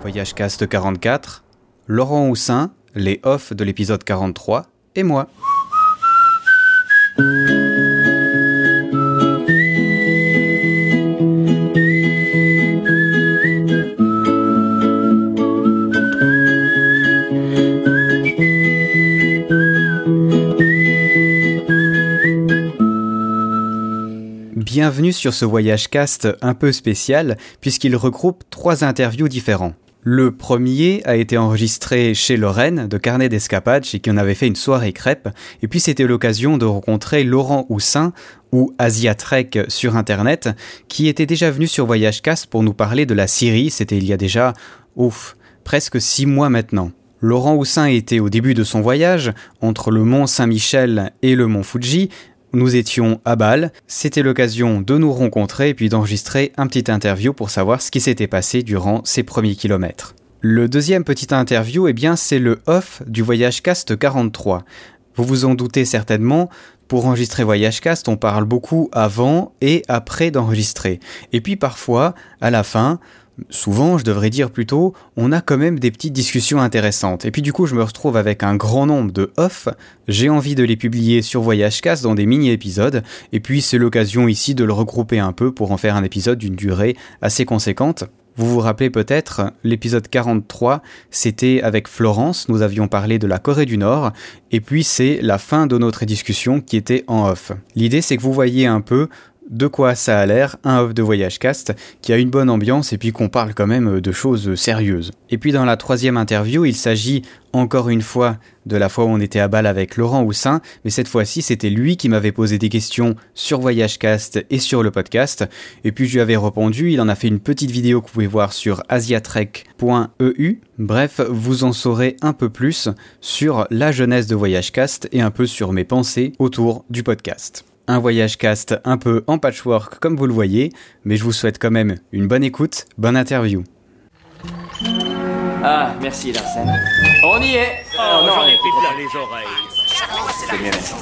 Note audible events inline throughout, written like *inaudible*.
Voyage Cast 44, Laurent Houssin, les off de l'épisode 43 et moi. Bienvenue sur ce voyage cast un peu spécial puisqu'il regroupe trois interviews différents. Le premier a été enregistré chez Lorraine de Carnet d'Escapade chez qui on avait fait une soirée crêpe et puis c'était l'occasion de rencontrer Laurent Houssin ou Asiatrek sur internet qui était déjà venu sur Voyage Cast pour nous parler de la Syrie, c'était il y a déjà ouf, presque six mois maintenant. Laurent Houssin était au début de son voyage, entre le mont Saint-Michel et le mont Fuji, nous étions à Bâle, c'était l'occasion de nous rencontrer et puis d'enregistrer un petit interview pour savoir ce qui s'était passé durant ces premiers kilomètres. Le deuxième petit interview, eh bien, c'est le off du Voyage Cast 43. Vous vous en doutez certainement, pour enregistrer Voyage Cast, on parle beaucoup avant et après d'enregistrer. Et puis parfois, à la fin, souvent, je devrais dire plutôt, on a quand même des petites discussions intéressantes. Et puis du coup, je me retrouve avec un grand nombre de off. J'ai envie de les publier sur Voyagecast dans des mini-épisodes. Et puis c'est l'occasion ici de le regrouper un peu pour en faire un épisode d'une durée assez conséquente. Vous vous rappelez peut-être, l'épisode 43, c'était avec Florence, nous avions parlé de la Corée du Nord, et puis c'est la fin de notre discussion qui était en off. L'idée c'est que vous voyez un peu de quoi ça a l'air, un off de voyage cast, qui a une bonne ambiance et puis qu'on parle quand même de choses sérieuses. Et puis dans la troisième interview, il s'agit encore une fois de la fois où on était à Bâle avec Laurent Houssin, mais cette fois-ci c'était lui qui m'avait posé des questions sur Voyage Cast et sur le podcast, et puis je lui avais répondu, il en a fait une petite vidéo que vous pouvez voir sur asiatrek.eu, bref, vous en saurez un peu plus sur la jeunesse de Voyage Cast et un peu sur mes pensées autour du podcast. Un voyage cast un peu en patchwork comme vous le voyez, mais je vous souhaite quand même une bonne écoute, bonne interview. Ah, merci Larsen. On y est Oh, non, j'en ai plein les oreilles. C'est mieux maintenant.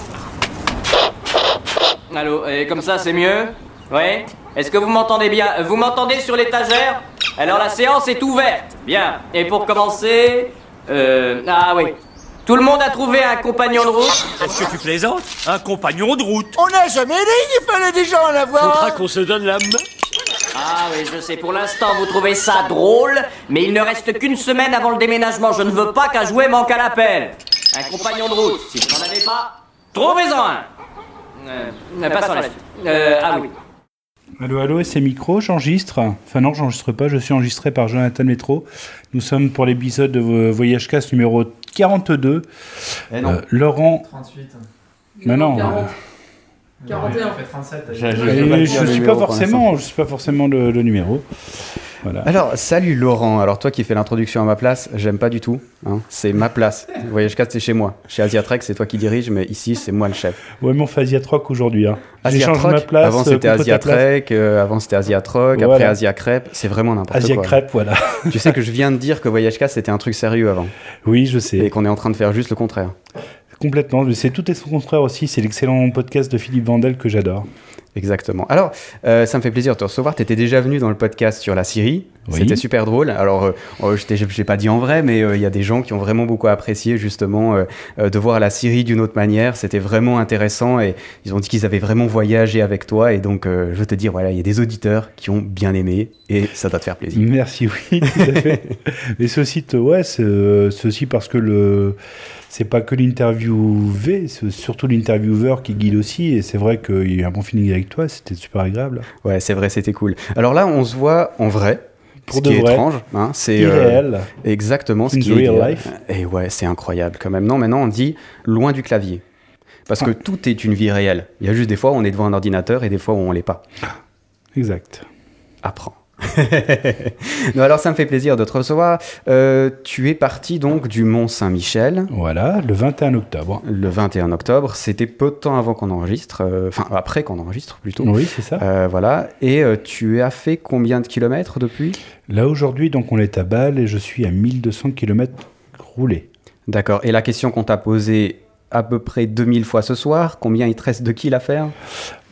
Allô, et comme ça c'est mieux? Oui? Est-ce que vous m'entendez bien? Vous m'entendez sur l'étagère? Alors la séance est ouverte. Bien. Et pour commencer... Euh... Ah oui. Tout le monde a trouvé un compagnon de route Est-ce que tu plaisantes Un compagnon de route. On n'a jamais dit qu'il fallait déjà en avoir Faudra qu'on se donne la main. Ah oui, je sais, pour l'instant vous trouvez ça drôle, mais il ne reste qu'une semaine avant le déménagement. Je ne veux pas qu'un jouet manque à l'appel. Un compagnon de route, si vous n'en avez pas, trouvez-en un. Euh, passons à la suite. Euh, ah oui. Allô, allô, c'est Micro, j'enregistre. Enfin non, j'enregistre pas, je suis enregistré par Jonathan Métro. Nous sommes pour l'épisode de Vo- Voyage Cast numéro 42. Eh non. Euh, Laurent... 38. Mais non, 40. euh, 41. fait 37. t'as dit. J'ai- j'ai- euh, vais pas je suis pas pour forcément, je suis pas forcément le, le numéro. Voilà. Alors, salut Laurent. Alors, toi qui fais l'introduction à ma place, j'aime pas du tout. hein. C'est ma place. Voyage c'est chez moi. Chez Asiatrek, c'est toi qui dirige, mais ici, c'est moi le chef. Ouais, mais on fait Asiatroc aujourd'hui. Hein. Asiatroc, ma place. avant euh, c'était. Asiatrek, euh, avant c'était Asiatroc, après Voilà. Asia Crêpe. C'est vraiment n'importe Asia quoi. Crêpe, voilà. tu sais que je viens de dire que Voyage c'était un truc sérieux avant. Oui, je Et sais. qu'on est en train de faire juste le contraire. Complètement. C'est tout et son contraire aussi. C'est l'excellent podcast de Philippe Vandel que j'adore. Exactement. Alors, euh, ça me fait plaisir de te recevoir. Tu étais déjà venu dans le podcast sur la Syrie. Oui. C'était super drôle. Alors, euh, euh, je l'ai pas dit en vrai, mais euh, il y a des gens qui ont vraiment beaucoup apprécié justement euh, de voir la Syrie d'une autre manière. C'était vraiment intéressant et ils ont dit qu'ils avaient vraiment voyagé avec toi. Et donc, je veux te dire, voilà, il y a des auditeurs qui ont bien aimé et ça doit te faire plaisir. Merci, oui, tout à fait. *laughs* Mais t- ouais, aussi parce que le, c'est pas que l'interviewé, c'est surtout l'intervieweur qui guide aussi. Et c'est vrai qu'il y a eu un bon feeling avec toi, c'était super agréable. Ouais, c'est vrai, c'était cool. Alors là, on se voit en vrai. Pour ce de qui est étrange, hein, c'est euh, exactement ce In qui real est life. Et ouais, c'est incroyable quand même. Non, maintenant on dit loin du clavier. Parce que tout est une vie réelle. Il y a juste des fois où on est devant un ordinateur et des fois où on l'est pas. Exact. Apprends. *laughs* non, alors ça me fait plaisir de te recevoir. Euh, tu es parti donc du Mont Saint-Michel Voilà, le 21 octobre. le 21 octobre. C'était peu de temps avant qu'on enregistre, euh, enfin après qu'on enregistre plutôt. Oui, c'est ça. Euh, voilà. Et tu as fait combien de kilomètres depuis? Là, aujourd'hui, donc, on est à Bâle et je suis à 1200 km roulés. D'accord. Et la question qu'on t'a posée à peu près 2000 fois ce soir. Combien il te reste de kills à faire?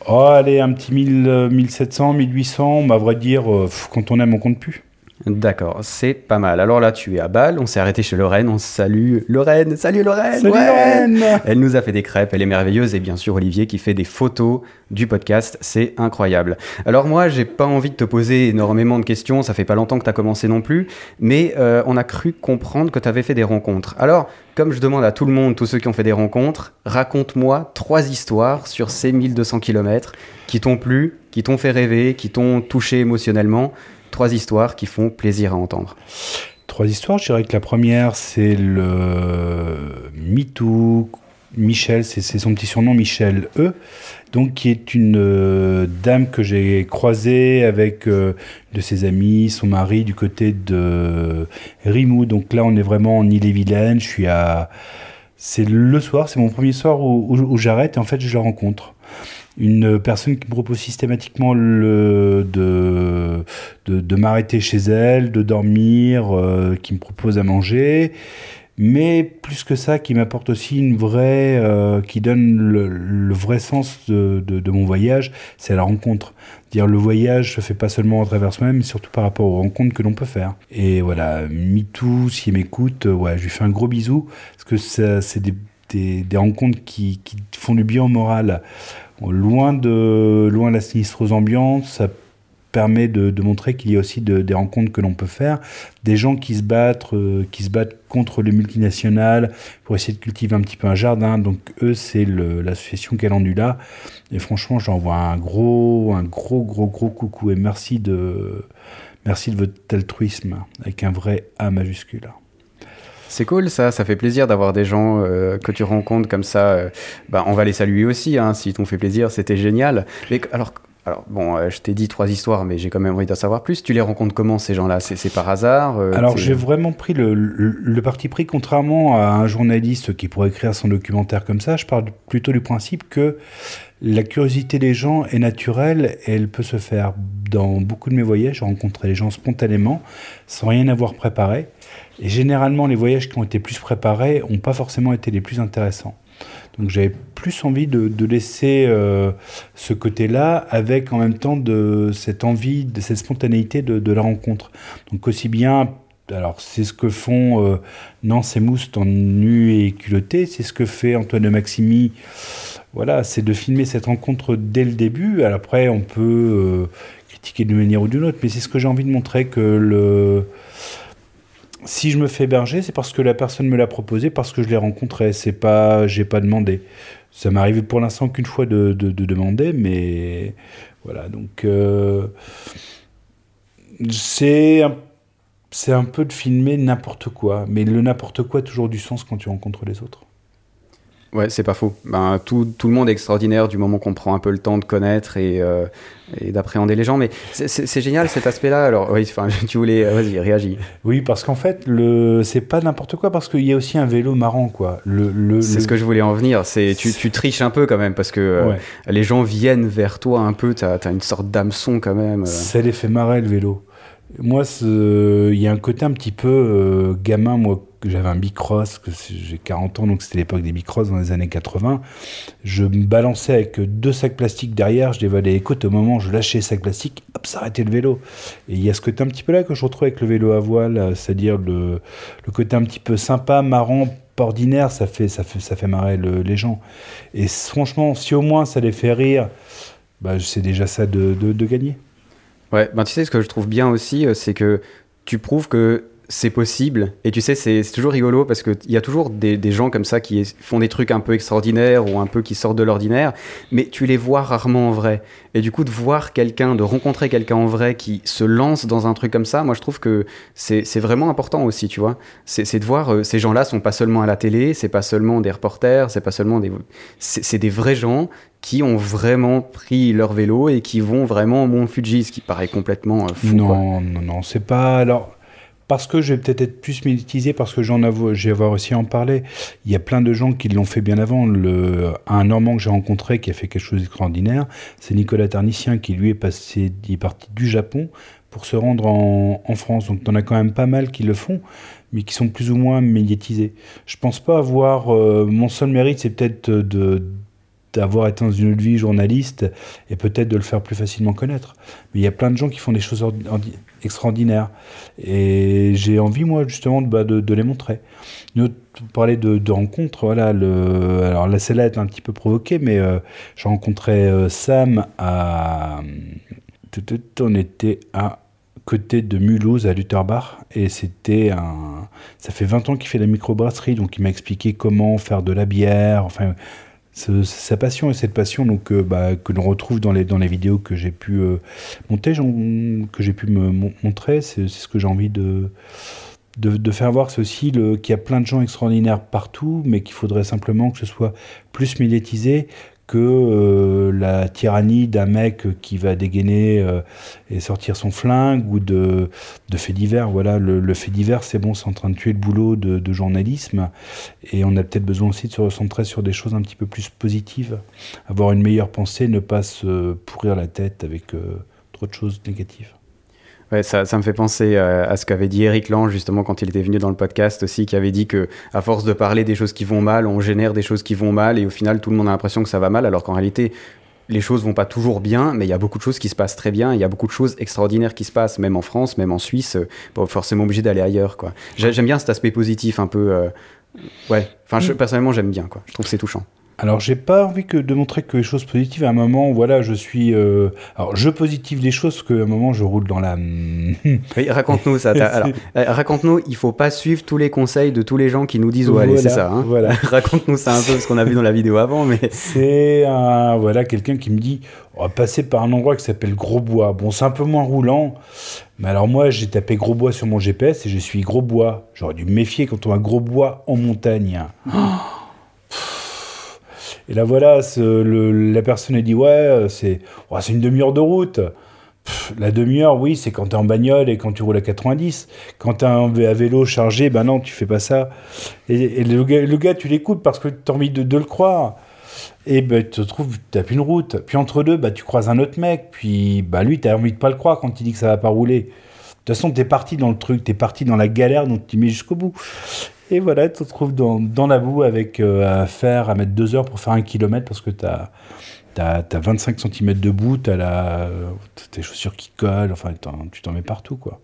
Oh, allez, un petit 1000, 1700, 1800, on va vrai dire, euh, quand on aime, on compte plus. D'accord, c'est pas mal. Alors là, tu es à Bâle, on s'est arrêté chez Lorraine, on salue Lorraine, salut Lorraine Salut ouais Lorraine Elle nous a fait des crêpes, elle est merveilleuse, et bien sûr Olivier qui fait des photos du podcast, c'est incroyable. Alors moi, j'ai pas envie de te poser énormément de questions, ça fait pas longtemps que tu as commencé non plus, mais euh, on a cru comprendre que tu avais fait des rencontres. Alors, comme je demande à tout le monde, tous ceux qui ont fait des rencontres, raconte-moi trois histoires sur ces 1200 km qui t'ont plu, qui t'ont fait rêver, qui t'ont touché émotionnellement trois histoires qui font plaisir à entendre. Trois histoires, je dirais que la première, c'est le MeToo. Michel, c'est son petit surnom, Michel E. Donc, qui est une euh, dame que j'ai croisée avec euh, de ses amis, son mari, du côté de Rimou. Donc là, on est vraiment en Ille-et-Vilaine. Je suis à. C'est le soir, c'est mon premier soir où- où j'arrête et en fait, je la rencontre. Une personne qui me propose systématiquement de, de, m'arrêter chez elle, de dormir, euh, qui me propose à manger, mais plus que ça, qui m'apporte aussi une vraie, euh, qui donne le, vrai sens de, de, mon voyage, c'est la rencontre. Dire le voyage se fait pas seulement à travers soi-même, mais surtout par rapport aux rencontres que l'on peut faire. Et voilà, MeToo, s'il m'écoute, euh, ouais, je lui fais un gros bisou, parce que c'est des, des, des rencontres qui, qui font du bien au moral. Loin de, la sinistreuse ambiance, ça permet de, montrer qu'il y a aussi de- des rencontres que l'on peut faire, des gens qui se battent, euh, qui se battent contre les multinationales pour essayer de cultiver un petit peu un jardin. Donc eux, c'est l'association Calendula. Et franchement, j'envoie un gros, un gros, gros, gros coucou et merci de, merci de votre altruisme avec un vrai A majuscule. C'est cool ça, ça fait plaisir d'avoir des gens euh, que tu rencontres comme ça. euh, bah, on va les saluer aussi, hein, s'ils t'ont fait plaisir, c'était génial. Mais alors, alors bon, euh, je t'ai dit trois histoires, mais j'ai quand même envie d'en savoir plus. Tu les rencontres comment ces gens-là? C'est par hasard Alors j'ai vraiment pris le, le- le parti pris, contrairement à un journaliste qui pourrait écrire son documentaire comme ça, je parle plutôt du principe que la curiosité des gens est naturelle et elle peut se faire dans beaucoup de mes voyages. J'ai rencontré les gens spontanément, sans rien avoir préparé. Et généralement, les voyages qui ont été plus préparés n'ont pas forcément été les plus intéressants. Donc j'avais plus envie de, laisser euh, ce côté-là avec en même temps cette envie, cette spontanéité de, la rencontre. Donc aussi bien, alors c'est ce que font euh, Nance et Mousse en nu et culotté, c'est ce que fait Antoine de Maximi. Voilà, c'est de filmer cette rencontre dès le début. Après, on peut euh, critiquer d'une manière ou d'une autre, mais c'est ce que j'ai envie de montrer que le si je me fais héberger, c'est parce que la personne me l'a proposé, parce que je l'ai rencontré. C'est pas, j'ai pas demandé. Ça m'est arrivé pour l'instant qu'une fois de, de- de demander, mais voilà. Donc euh, c'est un, c'est un peu de filmer n'importe quoi, mais le n'importe quoi a toujours du sens quand tu rencontres les autres. Ouais, c'est pas faux. Ben, tout, tout le monde est extraordinaire du moment qu'on prend un peu le temps de connaître et, euh, et d'appréhender les gens. Mais c'est- génial cet aspect-là. Alors, oui, enfin, *laughs* tu voulais. Vas-y, réagis. Oui, parce qu'en fait, le c'est pas n'importe quoi, parce qu'il y a aussi un vélo marrant, quoi. Le, le, C'est le- ce que je voulais en venir. C'est tu, tu triches un peu quand même parce que euh, Ouais. les gens viennent vers toi un peu. T'as as une sorte d'hameçon quand même. euh. Ça les fait marrer le vélo. Moi, il y a un côté un petit peu euh, gamin. Moi, que j'avais un bicross, j'ai 40 ans, donc c'était l'époque des bicross dans les années 80. Je me balançais avec deux sacs plastiques derrière, je dévalais les côtes. Au moment où je lâchais les sacs plastiques, hop, s'arrêtait le vélo. Et il y a ce côté un petit peu là que je retrouve avec le vélo à voile, euh, c'est-à-dire le, le côté un petit peu sympa, marrant, ordinaire, ça fait, ça fait, ça fait marrer le- les gens. Et franchement, si au moins ça les fait rire, bah, c'est déjà ça de, de gagner. Ouais, ben tu sais ce que je trouve bien aussi, euh, c'est que tu prouves que c'est possible. Et tu sais, c'est toujours rigolo parce qu'il y a toujours des, des gens comme ça qui font des trucs un peu extraordinaires ou un peu qui sortent de l'ordinaire, mais tu les vois rarement en vrai. Et du coup, de voir quelqu'un, de rencontrer quelqu'un en vrai qui se lance dans un truc comme ça, moi je trouve que c'est vraiment important aussi, tu vois. C'est de voir euh, ces gens-là sont pas seulement à la télé, c'est pas seulement des reporters, c'est pas seulement des. C'est des vrais gens qui ont vraiment pris leur vélo et qui vont vraiment au Mont Fuji, ce qui paraît complètement euh, fou. Non, non, non, c'est pas. Alors, parce que je vais peut-être être plus médiatisé, parce que j'ai avoir aussi en parler. Il y a plein de gens qui l'ont fait bien avant. Un Normand que j'ai rencontré qui a fait quelque chose d'extraordinaire, c'est Nicolas Tarnicien qui lui est passé, parti du Japon pour se rendre en, France. Donc, on a quand même pas mal qui le font, mais qui sont plus ou moins médiatisés. Je pense pas avoir. Euh, mon seul mérite, c'est peut-être de d'avoir été dans une vie journaliste et peut-être de le faire plus facilement connaître. Mais il y a plein de gens qui font des choses extraordinaires. Et j'ai envie, moi, justement, de, bah, les montrer. Nous, parler de, rencontres, voilà, le, alors là, celle-là est un petit peu provoquée, mais euh, j'ai rencontré euh, Sam à. On était à côté de Mulhouse à Lutterbach et c'était un ça fait 20 ans qu'il fait la microbrasserie donc il m'a expliqué comment faire de la bière enfin sa passion et cette passion donc euh, bah, que l'on retrouve dans les dans les vidéos que j'ai pu euh, monter que j'ai pu me montrer. C'est ce que j'ai envie de de, faire voir. Aussi qu'il y a plein de gens extraordinaires partout mais qu'il faudrait simplement que ce soit plus médiatisé que euh, la tyrannie d'un mec qui va dégainer euh, et sortir son flingue ou de, faits divers. Voilà, le, fait divers, c'est bon, c'est en train de tuer le boulot de, journalisme. Et on a peut-être besoin aussi de se recentrer sur des choses un petit peu plus positives. Avoir une meilleure pensée, ne pas se pourrir la tête avec euh, trop de choses négatives. Ouais, ça, ça, me fait penser à, ce qu'avait dit Eric Lange justement quand il était venu dans le podcast aussi, qui avait dit que à force de parler des choses qui vont mal, on génère des choses qui vont mal et au final tout le monde a l'impression que ça va mal, alors qu'en réalité les choses vont pas toujours bien, mais il y a beaucoup de choses qui se passent très bien. Il y a beaucoup de choses extraordinaires qui se passent, même en France, même en Suisse. Pas forcément obligé d'aller ailleurs, quoi. J'aime bien cet aspect positif, un peu. Euh, ouais. Enfin, je, mm. personnellement, j'aime bien, quoi. Je trouve que c'est touchant. Alors, j'ai pas envie que de montrer que les choses positives. À un moment, voilà, je suis. Euh, alors, je positive les choses, parce qu'à un moment, je roule dans la. oui, raconte-nous ça. *laughs* Alors, euh, raconte-nous, il faut pas suivre tous les conseils de tous les gens qui nous disent où aller, c'est ça. Hein voilà. *laughs* raconte-nous ça un peu, ce qu'on a vu dans la vidéo avant. mais *laughs* C'est un. Voilà, quelqu'un qui me dit on va passer par un endroit qui s'appelle Grosbois. Bon, c'est un peu moins roulant. Mais alors, moi, j'ai tapé Grosbois sur mon GPS et je suis Grosbois. J'aurais dû me méfier quand on a Grosbois en montagne. Oh et là, voilà, la personne a dit Ouais, euh, c'est une demi-heure de route. la demi-heure, oui, c'est quand tu es en bagnole et quand tu roules à 90. Quand tu as un vélo chargé, ben non, tu fais pas ça. Et, le, gars, tu l'écoutes parce que tu as envie de, le croire. Et ben, tu te trouves, tu tapes une route. Puis entre deux, bah, tu croises un autre mec. Puis bah, lui, tu as envie de pas le croire quand il dit que ça va pas rouler. De toute façon, tu es parti dans le truc, tu es parti dans la galère, donc tu mets jusqu'au bout. Et voilà, tu te retrouves dans, dans la boue avec euh, à faire, à mettre deux heures pour faire un kilomètre parce que tu as, as, 25 cm de boue, tu as tes chaussures qui collent, enfin, tu t'en mets partout, quoi.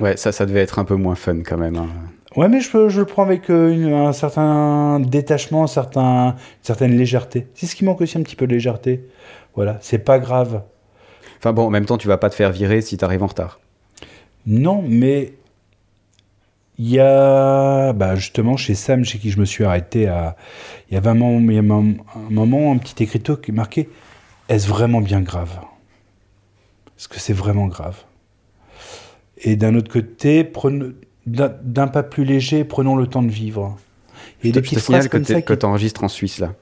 Ouais, ça, ça devait être un peu moins fun quand même. Hein. Ouais, mais je, je, le prends avec euh, un certain détachement, un certain, une certaine légèreté. C'est ce qui manque aussi un petit peu de légèreté. Voilà, c'est pas grave. Enfin bon, en même temps, tu vas pas te faire virer si tu arrives en retard. Non, mais il y a bah justement chez Sam, chez qui je me suis arrêté, à, il y avait un moment, un, moment, un petit écriteau qui marquait Est-ce vraiment bien grave? Est-ce que c'est vraiment grave? Et d'un autre côté, d'un pas plus léger, prenons le temps de vivre. Et des petites phrases que tu enregistres en Suisse là.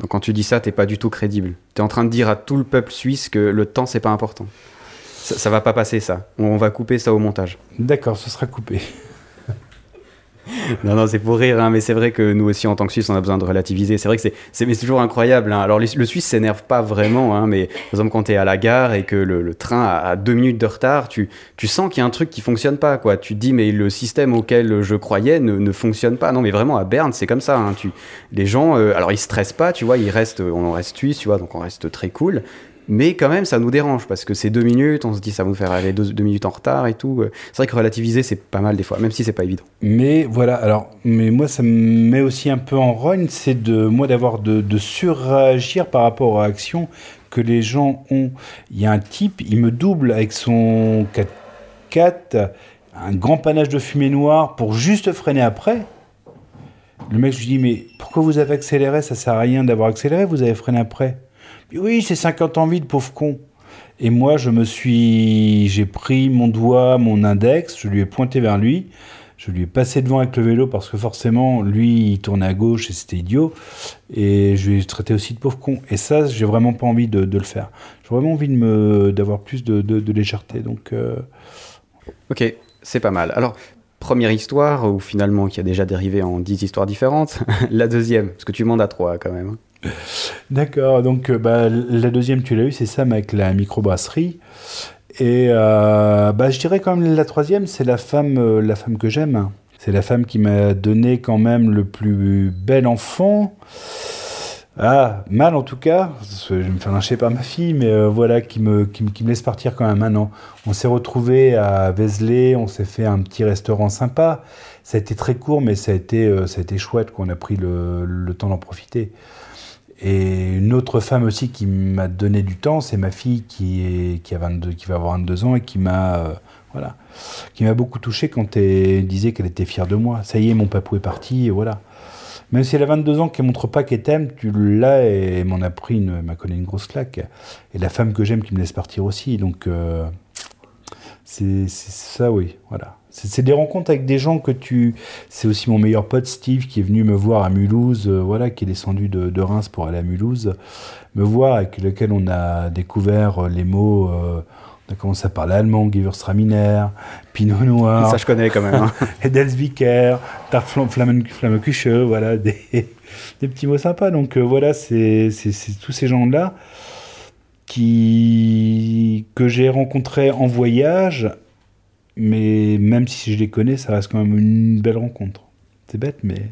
Donc quand tu dis ça, t'es pas du tout crédible. Tu es en train de dire à tout le peuple suisse que le temps c'est pas important. Ça, ça va pas passer ça. On va couper ça au montage. D'accord, ce sera coupé. non, non, c'est pour rire, hein, mais c'est vrai que nous aussi, en tant que Suisse, on a besoin de relativiser. C'est vrai que c'est, toujours incroyable. Hein. Alors, le, Suisse s'énerve pas vraiment, hein, mais par exemple, quand tu es à la gare et que le, train a, deux minutes de retard, tu, tu sens qu'il y a un truc qui fonctionne pas. Quoi. Tu te dis, mais le système auquel je croyais ne, ne fonctionne pas. Non, mais vraiment, à Berne, c'est comme ça. Tu, les gens, euh, alors, ils stressent pas, tu vois, ils restent, on reste suisse, tu vois, donc on reste très cool. Mais quand même, ça nous dérange parce que c'est deux minutes, on se dit ça va nous faire aller deux, minutes en retard et tout. C'est vrai que relativiser, c'est pas mal des fois, même si c'est pas évident. Mais voilà, alors, mais moi, ça me met aussi un peu en rogne, c'est de moi d'avoir de, surréagir par rapport aux réactions que les gens ont. Il y a un type, il me double avec son 4x4, un grand panache de fumée noire pour juste freiner après. Le mec, je lui dis, mais pourquoi vous avez accéléré? Ça sert à rien d'avoir accéléré, vous avez freiné après. Oui, c'est 50 ans vide, pauvre con. Et moi, je me suis. J'ai pris mon doigt, mon index, je lui ai pointé vers lui. Je lui ai passé devant avec le vélo parce que forcément, lui, il tournait à gauche et c'était idiot. Et je lui ai traité aussi de pauvre con. Et ça, j'ai vraiment pas envie de, le faire. J'ai vraiment envie d'avoir plus de, légèreté. Donc. Euh, ok. C'est pas mal. Alors, première histoire, ou finalement qui a déjà dérivé en dix histoires différentes. *laughs* la deuxième, parce que tu montes à trois quand même. D'accord, donc euh, bah, la deuxième, tu l'as eu, c'est Sam avec la microbrasserie. Et euh, bah, je dirais quand même la troisième, c'est la femme, euh, la femme que j'aime. C'est la femme qui m'a donné quand même le plus bel enfant. Ah, mal en tout cas, je vais me faire lyncher par ma fille, mais voilà, qui me, laisse partir quand même maintenant. On s'est retrouvé à Vézelay, on s'est fait un petit restaurant sympa. Ça a été très court, mais ça a été, chouette qu'on a pris le temps d'en profiter. Et une autre femme aussi qui m'a donné du temps, c'est ma fille qui, est, qui, a 22, qui va avoir 22 ans et qui m'a euh, voilà, beaucoup touché quand elle disait qu'elle était fière de moi. Ça y est, mon papou est parti, voilà. Même si elle a 22 ans, qu'elle montre pas qu'elle t'aime, tu l'as et elle m'en a pris une, m'a collé une grosse claque. Et la femme que j'aime qui me laisse partir aussi, donc euh, c'est ça, oui, voilà. C'est des rencontres avec des gens que tu. C'est aussi mon meilleur pote Steve qui est venu me voir à Mulhouse, euh, voilà, qui est descendu de, de Reims pour aller à Mulhouse, me voir avec lequel on a découvert euh, les mots. euh, on a commencé à parler allemand, Gewürztraminer, Pinot Noir. Ça, je connais quand même. hein. *laughs* Edelsbiker, Tarte Flammekuche, voilà, *laughs* des, des petits mots sympas. Donc euh, voilà, c'est c'est- c'est tous ces gens-là qui que j'ai rencontrés en voyage, mais même si je les connais, ça reste quand même une belle rencontre. C'est bête, mais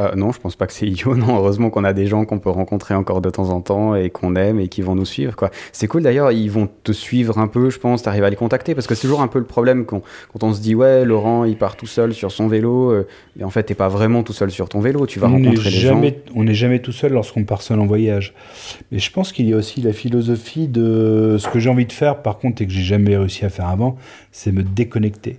Euh, non, je pense pas que c'est *laughs* idiot. Non, heureusement qu'on a des gens qu'on peut rencontrer encore de temps en temps et qu'on aime et qui vont nous suivre. quoi. C'est cool d'ailleurs, ils vont te suivre un peu, je pense, t'arrives à les contacter parce que c'est toujours un peu le problème quand, quand on se dit ouais, Laurent il part tout seul sur son vélo, euh, mais en fait t'es pas vraiment tout seul sur ton vélo, tu vas on rencontrer les gens. jamais, on n'est jamais tout seul lorsqu'on part seul en voyage. Mais je pense qu'il y a aussi la philosophie de ce que j'ai envie de faire, par contre, et que j'ai jamais réussi à faire avant, c'est me déconnecter.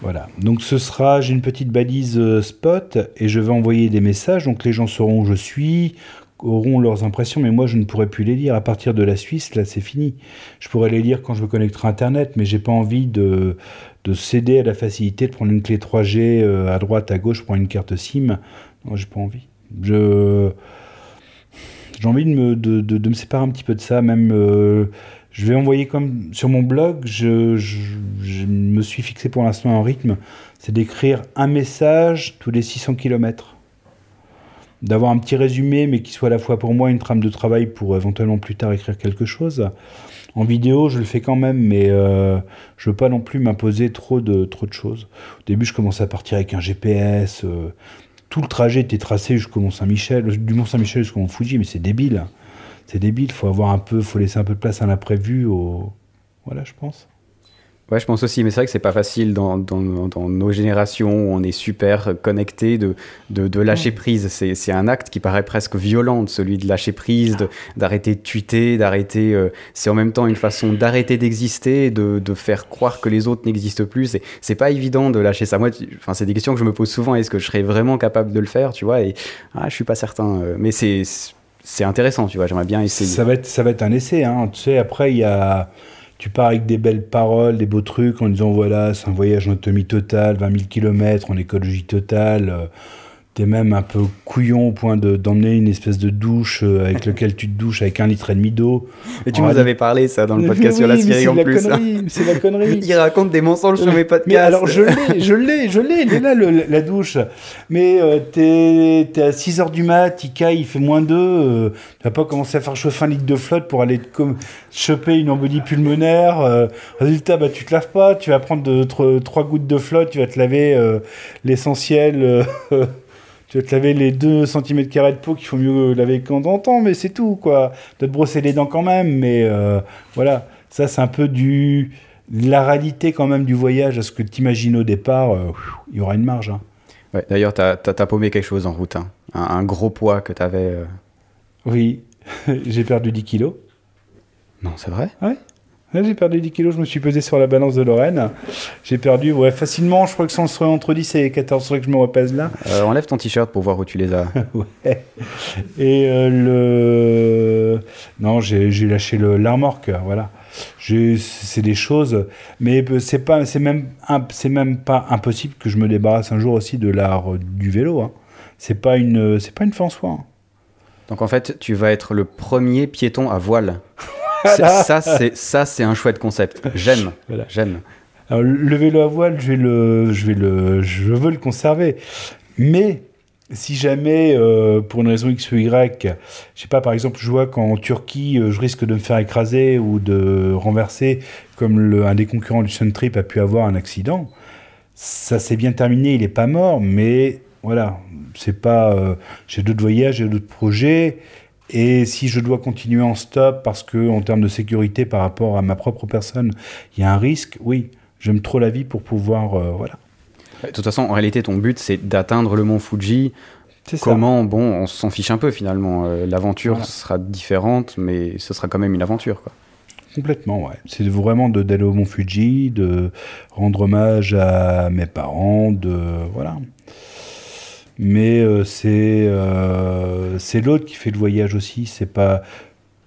Voilà. Donc ce sera, j'ai une petite balise euh, spot et je vais envoyer des messages. Donc les gens sauront où je suis, auront leurs impressions, mais moi je ne pourrai plus les lire. À partir de la Suisse, là c'est fini. Je pourrais les lire quand je me connecterai à Internet, mais j'ai pas envie de, de céder à la facilité de prendre une clé 3G euh, à droite, à gauche, pour une carte SIM. Non, j'ai pas envie. Je j'ai envie de me, de, de- de me séparer un petit peu de ça. Même, euh, je vais envoyer comme sur mon blog, je, me suis fixé pour l'instant un rythme, c'est d'écrire un message tous les 600 km. D'avoir un petit résumé, mais qui soit à la fois pour moi une trame de travail pour éventuellement plus tard écrire quelque chose. En vidéo, je le fais quand même, mais euh, je veux pas non plus m'imposer trop de, trop de choses. Au début, je commençais à partir avec un GPS. euh, tout le trajet était tracé jusqu'au Mont-Saint-Michel, du Mont-Saint-Michel jusqu'au Mont-Fuji, mais c'est débile. C'est débile, faut avoir un peu, faut laisser un peu de place à l'imprévu. Au... Voilà, je pense. Ouais, je pense aussi, mais c'est vrai que c'est pas facile dans, dans, dans nos générations où on est super connecté de, de, de lâcher prise. C'est, c'est un acte qui paraît presque violent, celui de lâcher prise, de, d'arrêter de tweeter, d'arrêter. euh, c'est en même temps une façon d'arrêter d'exister, de, de faire croire que les autres n'existent plus. C'est, c'est pas évident de lâcher ça. Moi, enfin, c'est des questions que je me pose souvent. Est-ce que je serais vraiment capable de le faire, tu vois? Et ah, je suis pas certain. euh, Mais c'est, c'est intéressant, tu vois. J'aimerais bien essayer. Ça va être, ça va être un essai. Hein. Tu sais, après, il y a, tu pars avec des belles paroles, des beaux trucs en disant voilà, c'est un voyage en autonomie totale, 20 000 km en écologie totale. euh, T'es même un peu couillon au point de- d'emmener une espèce de douche euh, avec lequel tu te douches avec un litre et demi d'eau. Et tu nous avais parlé ça dans le *laughs* Mais podcast sur la mais Syrie c'est en la plus. hein. connerie, C'est la connerie. *laughs* Il raconte des mensonges sur mes podcasts. Mais alors je l'ai, je l'ai, je l'ai, il est là le- la douche. Mais euh, t'es à 6h du mat, il caille, il fait moins 2, euh, tu vas pas commencer à faire chauffer un litre de flotte pour aller te choper une embolie pulmonaire. euh, résultat, bah, tu te laves pas, tu vas prendre de, tro- trois gouttes de flotte, tu vas te laver euh, l'essentiel, *laughs* tu vas te laver les 2 cm de peau qu'il faut mieux laver quand on temps, mais c'est tout quoi. De te brosser les dents quand même, mais euh, voilà, ça c'est un peu du la réalité quand même du voyage, à ce que tu imagines au départ, euh, il y aura une marge. hein. Ouais, D'ailleurs, t'as as, paumé quelque chose en route. hein. Un, un gros poids que t'avais. euh, Oui, *laughs* j'ai perdu 10 kilos. Non, c'est vrai Ouais, j'ai perdu 10 kilos, je me suis pesé sur la balance de Lorraine. J'ai perdu, ouais, facilement, je crois que ça serait entre 10 et 14, faudrait que je me repèse là. Euh, Enlève ton t-shirt pour voir où tu les as. *laughs* Ouais. Et euh, le. Non, j'ai lâché le- la remorque, voilà. C'est des choses, mais c'est pas, c'est même, c'est même pas impossible que je me débarrasse un jour aussi de l'art du vélo. Hein. C'est pas une, c'est pas une fin en soi. hein. Donc en fait, tu vas être le premier piéton à voile. *laughs* Ça, *laughs* ça, c'est ça, c'est un chouette concept. J'aime, Voilà. j'aime. Alors, le vélo à voile, je vais le, je vais le, je veux le conserver. Mais si jamais, euh, pour une raison X ou Y, je sais pas, par exemple, je vois qu'en Turquie, euh, je risque de me faire écraser ou de renverser, comme le, un des concurrents du Sun Trip a pu avoir un accident, ça s'est bien terminé, il n'est pas mort, mais voilà, c'est pas. euh, j'ai d'autres voyages, j'ai d'autres projets. Et si je dois continuer en stop parce que, en termes de sécurité par rapport à ma propre personne, il y a un risque, oui, j'aime trop la vie pour pouvoir. euh, voilà. De toute façon, en réalité, ton but, c'est d'atteindre le mont Fuji. C'est ça. Comment? Bon, on s'en fiche un peu finalement. Euh, L'aventure Voilà. sera différente, mais ce sera quand même une aventure. Quoi. Complètement, ouais. C'est vraiment d'aller au Mont Fuji, de rendre hommage à mes parents, de voilà. Mais euh, c'est euh, c'est l'autre qui fait le voyage aussi. C'est pas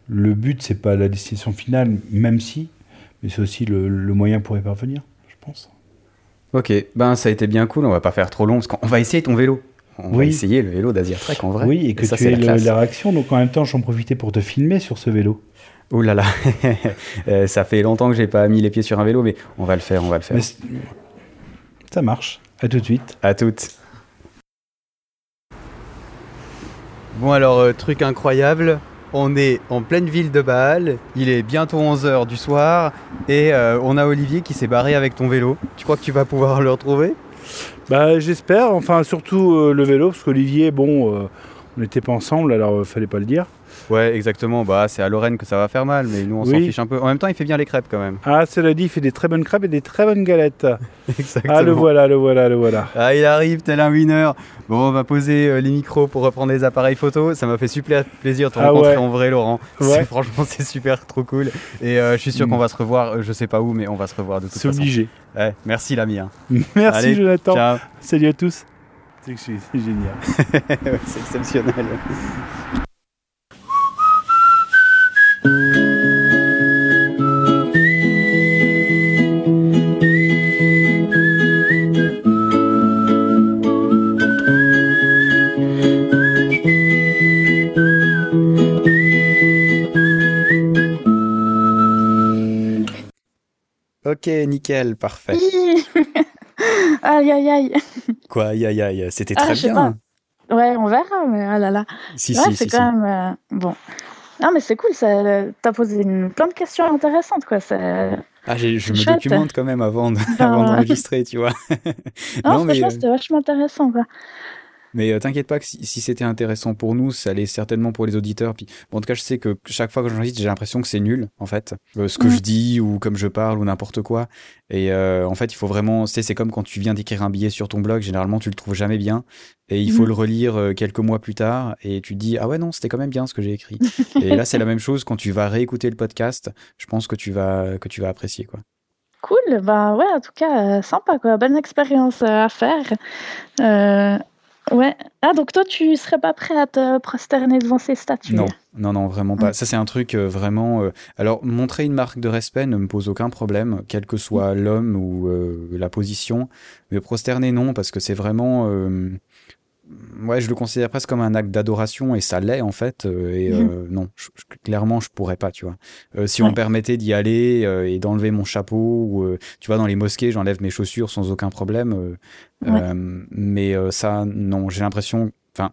le but, c'est pas la destination finale, même si, mais c'est aussi le, le moyen pour y parvenir, je pense. Ok, ben ça a été bien cool. On va pas faire trop long parce qu'on va essayer ton vélo. On va essayer le vélo d'Asia Trek en vrai. Oui, et que ça, tu aies la la réaction. Donc en même temps, j'en profitais pour te filmer sur ce vélo. Ouh là là, *laughs* Euh, ça fait longtemps que j'ai pas mis les pieds sur un vélo, mais on va le faire, on va le faire. Mais ça marche. À tout de suite. À toutes. Bon alors, euh, truc incroyable, on est en pleine ville de Bâle, il est bientôt 11h du soir, et euh, on a Olivier qui s'est barré avec ton vélo. Tu crois que tu vas pouvoir le retrouver? Bah, j'espère, enfin surtout euh, le vélo, parce qu'Olivier, bon, on n'était pas ensemble, alors fallait pas le dire. Ouais, exactement, bah c'est à Lorraine que ça va faire mal, mais nous on s'en fiche un peu. En même temps, il fait bien les crêpes quand même. Ah, cela dit, il fait des très bonnes crêpes et des très bonnes galettes. Exactement. *laughs* Ah, le voilà, le voilà, le voilà. Ah, il arrive tel un winner. Bon, on va poser euh, les micros pour reprendre les appareils photo. Ça m'a fait super plaisir de te Ah rencontrer ouais. en vrai, Laurent. Ouais. *laughs* C'est- Franchement, c'est super trop cool. Et euh, je suis sûr Mm. qu'on va se revoir. euh, Je sais pas où, mais on va se revoir de toute C'est façon. obligé. Ouais, merci l'ami. hein. *laughs* Merci Allez, Jonathan. Ciao. Salut à tous. C'est c'est génial. Ouais, c'est exceptionnel. Ok, nickel, parfait. *laughs* aïe aïe aïe. Quoi, aïe aïe aïe, c'était Ah, très bien. Ouais, on verra, mais ah là là. Si, ouais, si, c'est si, quand si. même euh, bon. Non, mais c'est cool, ça- t'as posé une, plein de questions intéressantes, quoi. Ah, je me chouette. documente quand même avant de- Ben, avant d'enregistrer, tu vois. Non, mais, franchement, euh, c'était vachement intéressant, quoi. Mais euh, t'inquiète pas que si, si c'était intéressant pour nous, ça allait certainement pour les auditeurs. Puis, bon, en tout cas, je sais que chaque fois que j'enregistre, j'ai l'impression que c'est nul, en fait, Euh, ce que je dis ou comme je parle ou n'importe quoi. Et euh, en fait, il faut vraiment, sais, c'est comme quand tu viens d'écrire un billet sur ton blog, généralement tu le trouves jamais bien, et il faut Mhm. le relire quelques mois plus tard, et tu te dis ah ouais non, c'était quand même bien ce que j'ai écrit. et là, c'est la même chose quand tu vas réécouter le podcast. Je pense que tu vas que tu vas apprécier quoi. Cool, bah ouais, en tout cas, sympa, quoi. Bonne expérience à faire. Euh, ouais. Ah, donc toi, tu serais pas prêt à te prosterner devant ces statues Non, non, non, vraiment pas. Mm. Ça, c'est un truc euh, vraiment. euh, Alors, montrer une marque de respect ne me pose aucun problème, quel que soit l'homme ou euh, la position. Mais prosterner, non, parce que c'est vraiment. Ouais, je le considère presque comme un acte d'adoration et ça l'est en fait. euh, et euh, non, je- je- clairement, je pourrais pas, tu vois. Euh, si on me permettait d'y aller euh, et d'enlever mon chapeau, ou tu vois, dans les mosquées, j'enlève mes chaussures sans aucun problème. Ouais. mais ça, non, j'ai l'impression. Enfin,